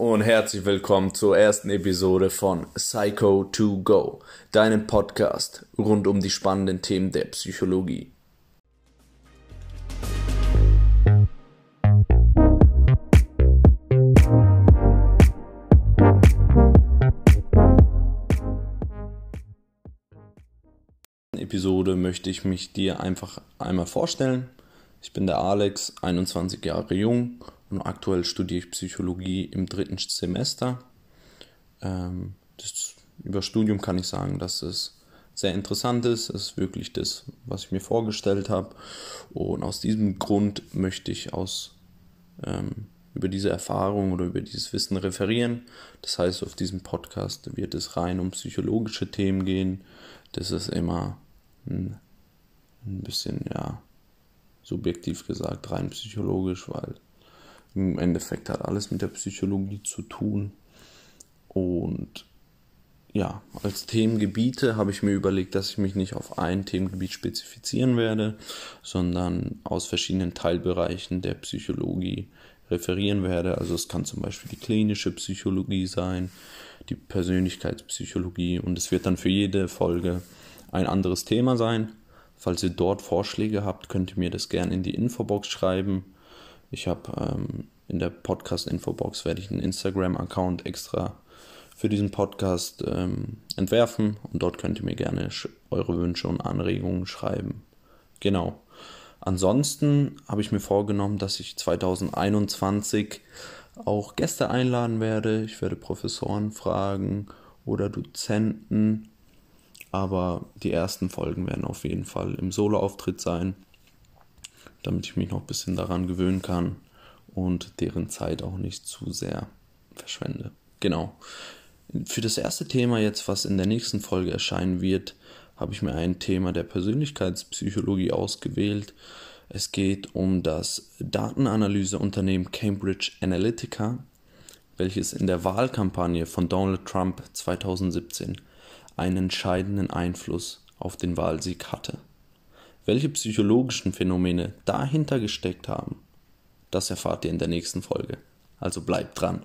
und herzlich willkommen zur ersten Episode von Psycho 2 Go, deinem Podcast rund um die spannenden Themen der Psychologie. Episode möchte ich mich dir einfach einmal vorstellen. Ich bin der Alex, 21 Jahre jung und aktuell studiere ich Psychologie im dritten Semester. Ähm, das, über Studium kann ich sagen, dass es sehr interessant ist. Es ist wirklich das, was ich mir vorgestellt habe. Und aus diesem Grund möchte ich aus ähm, über diese Erfahrung oder über dieses Wissen referieren. Das heißt, auf diesem Podcast wird es rein um psychologische Themen gehen. Das ist immer ein, ein bisschen, ja, subjektiv gesagt, rein psychologisch, weil im Endeffekt hat alles mit der Psychologie zu tun. Und ja, als Themengebiete habe ich mir überlegt, dass ich mich nicht auf ein Themengebiet spezifizieren werde, sondern aus verschiedenen Teilbereichen der Psychologie referieren werde. Also es kann zum Beispiel die klinische Psychologie sein, die Persönlichkeitspsychologie und es wird dann für jede Folge ein anderes Thema sein. Falls ihr dort Vorschläge habt, könnt ihr mir das gerne in die Infobox schreiben. Ich habe ähm, in der Podcast-Infobox werde ich einen Instagram-Account extra für diesen Podcast ähm, entwerfen und dort könnt ihr mir gerne eure Wünsche und Anregungen schreiben. Genau. Ansonsten habe ich mir vorgenommen, dass ich 2021 auch Gäste einladen werde. Ich werde Professoren fragen oder Dozenten aber die ersten Folgen werden auf jeden Fall im Solo-Auftritt sein, damit ich mich noch ein bisschen daran gewöhnen kann und deren Zeit auch nicht zu sehr verschwende. Genau. Für das erste Thema jetzt, was in der nächsten Folge erscheinen wird, habe ich mir ein Thema der Persönlichkeitspsychologie ausgewählt. Es geht um das Datenanalyseunternehmen Cambridge Analytica, welches in der Wahlkampagne von Donald Trump 2017 einen entscheidenden Einfluss auf den Wahlsieg hatte. Welche psychologischen Phänomene dahinter gesteckt haben, das erfahrt ihr in der nächsten Folge. Also bleibt dran.